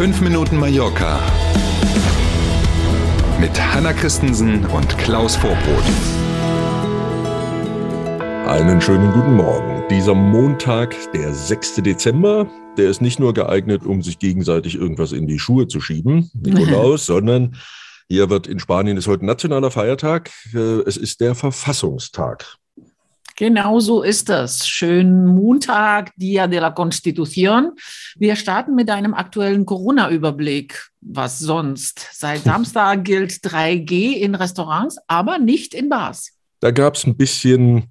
5 Minuten Mallorca mit Hanna Christensen und Klaus Vorbrot. Einen schönen guten Morgen. Dieser Montag, der 6. Dezember, der ist nicht nur geeignet, um sich gegenseitig irgendwas in die Schuhe zu schieben, Nikolaus, sondern hier wird in Spanien ist heute nationaler Feiertag. Äh, es ist der Verfassungstag. Genau so ist das. Schönen Montag, Dia de la Constitución. Wir starten mit einem aktuellen Corona-Überblick. Was sonst? Seit Samstag gilt 3G in Restaurants, aber nicht in Bars. Da gab es ein bisschen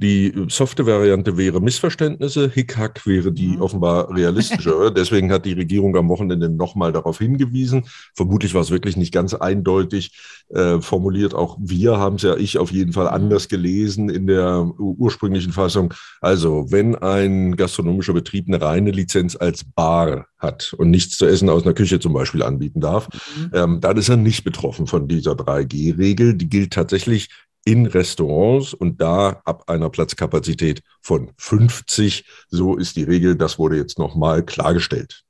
die softe Variante wäre Missverständnisse, Hickhack wäre die mhm. offenbar realistischere. Deswegen hat die Regierung am Wochenende nochmal darauf hingewiesen. Vermutlich war es wirklich nicht ganz eindeutig äh, formuliert. Auch wir haben es ja, ich auf jeden Fall anders gelesen in der ursprünglichen Fassung. Also, wenn ein gastronomischer Betrieb eine reine Lizenz als Bar hat und nichts zu essen aus einer Küche zum Beispiel anbieten darf, mhm. ähm, dann ist er nicht betroffen von dieser 3G-Regel. Die gilt tatsächlich in Restaurants und da ab einer Platzkapazität von 50. So ist die Regel. Das wurde jetzt nochmal klargestellt.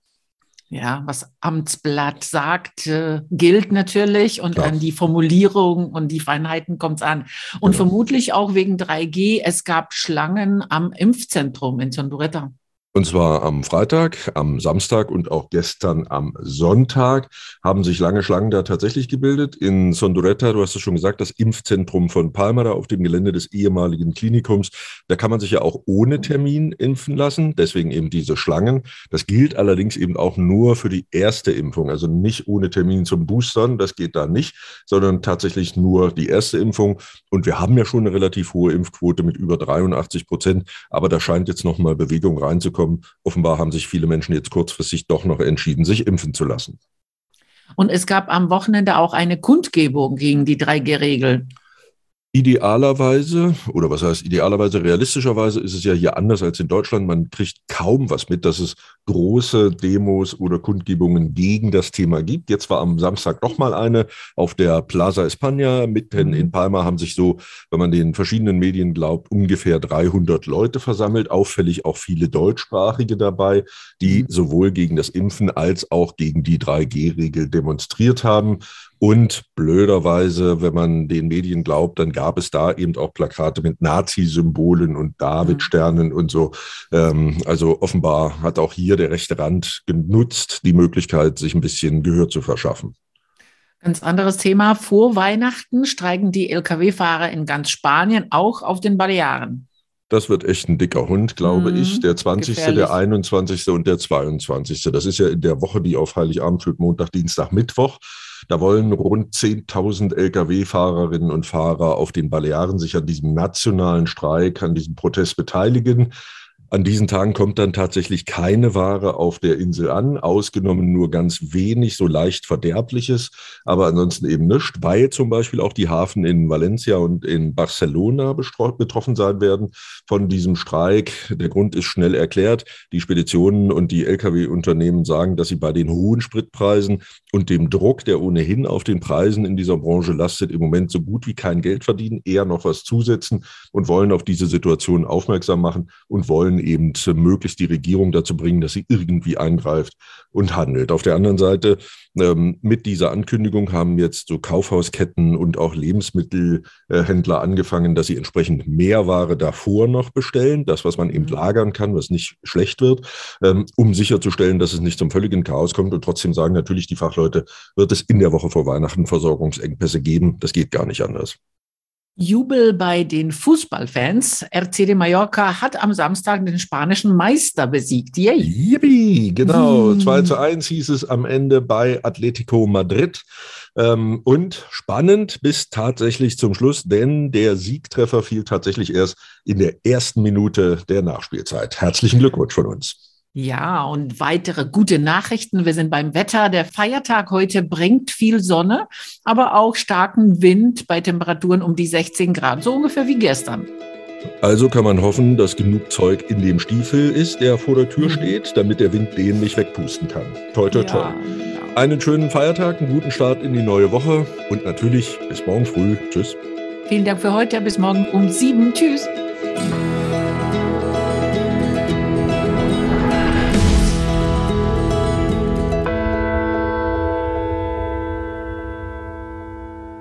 Ja, was Amtsblatt sagt, äh, gilt natürlich und Klar. an die Formulierung und die Feinheiten kommt es an. Und genau. vermutlich auch wegen 3G, es gab Schlangen am Impfzentrum in Sonduretta. Und zwar am Freitag, am Samstag und auch gestern am Sonntag haben sich lange Schlangen da tatsächlich gebildet. In Sondoretta, du hast es schon gesagt, das Impfzentrum von Palmera auf dem Gelände des ehemaligen Klinikums. Da kann man sich ja auch ohne Termin impfen lassen. Deswegen eben diese Schlangen. Das gilt allerdings eben auch nur für die erste Impfung. Also nicht ohne Termin zum Boostern. Das geht da nicht, sondern tatsächlich nur die erste Impfung. Und wir haben ja schon eine relativ hohe Impfquote mit über 83 Prozent. Aber da scheint jetzt nochmal Bewegung reinzukommen rausgekommen. Offenbar haben sich viele Menschen jetzt kurzfristig doch noch entschieden, sich impfen zu lassen. Und es gab am Wochenende auch eine Kundgebung gegen die 3G-Regel. Idealerweise, oder was heißt idealerweise, realistischerweise ist es ja hier anders als in Deutschland. Man kriegt kaum was mit, dass es große Demos oder Kundgebungen gegen das Thema gibt. Jetzt war am Samstag noch mal eine auf der Plaza España mitten mhm. in Palma haben sich so, wenn man den verschiedenen Medien glaubt, ungefähr 300 Leute versammelt. Auffällig auch viele Deutschsprachige dabei, die mhm. sowohl gegen das Impfen als auch gegen die 3G-Regel demonstriert haben. Und blöderweise, wenn man den Medien glaubt, dann gab es da eben auch Plakate mit Nazi-Symbolen und David-Sternen und so. Ähm, also offenbar hat auch hier der rechte Rand genutzt, die Möglichkeit, sich ein bisschen Gehör zu verschaffen. Ganz anderes Thema. Vor Weihnachten streiken die Lkw-Fahrer in ganz Spanien, auch auf den Balearen. Das wird echt ein dicker Hund, glaube mhm, ich. Der 20., gefährlich. der 21. und der 22. Das ist ja in der Woche, die auf Heiligabend führt, Montag, Dienstag, Mittwoch. Da wollen rund 10.000 Lkw-Fahrerinnen und Fahrer auf den Balearen sich an diesem nationalen Streik, an diesem Protest beteiligen. An diesen Tagen kommt dann tatsächlich keine Ware auf der Insel an, ausgenommen nur ganz wenig, so leicht Verderbliches, aber ansonsten eben nichts, weil zum Beispiel auch die Hafen in Valencia und in Barcelona betroffen sein werden von diesem Streik. Der Grund ist schnell erklärt. Die Speditionen und die Lkw-Unternehmen sagen, dass sie bei den hohen Spritpreisen und dem Druck, der ohnehin auf den Preisen in dieser Branche lastet, im Moment so gut wie kein Geld verdienen, eher noch was zusetzen und wollen auf diese Situation aufmerksam machen und wollen eben möglichst die Regierung dazu bringen, dass sie irgendwie eingreift und handelt. Auf der anderen Seite, ähm, mit dieser Ankündigung haben jetzt so Kaufhausketten und auch Lebensmittelhändler angefangen, dass sie entsprechend mehr Ware davor noch bestellen, das, was man eben mhm. lagern kann, was nicht schlecht wird, ähm, um sicherzustellen, dass es nicht zum völligen Chaos kommt. Und trotzdem sagen natürlich die Fachleute, wird es in der Woche vor Weihnachten Versorgungsengpässe geben. Das geht gar nicht anders. Jubel bei den Fußballfans. RCD Mallorca hat am Samstag den spanischen Meister besiegt. Yay. Yippie, genau. Hm. 2 zu 1 hieß es am Ende bei Atletico Madrid. Ähm, und spannend bis tatsächlich zum Schluss, denn der Siegtreffer fiel tatsächlich erst in der ersten Minute der Nachspielzeit. Herzlichen Glückwunsch von uns. Ja, und weitere gute Nachrichten. Wir sind beim Wetter. Der Feiertag heute bringt viel Sonne, aber auch starken Wind bei Temperaturen um die 16 Grad, so ungefähr wie gestern. Also kann man hoffen, dass genug Zeug in dem Stiefel ist, der vor der Tür mhm. steht, damit der Wind den nicht wegpusten kann. Toi, toi, toi. Ja, ja. Einen schönen Feiertag, einen guten Start in die neue Woche und natürlich bis morgen früh. Tschüss. Vielen Dank für heute. Bis morgen um sieben. Tschüss.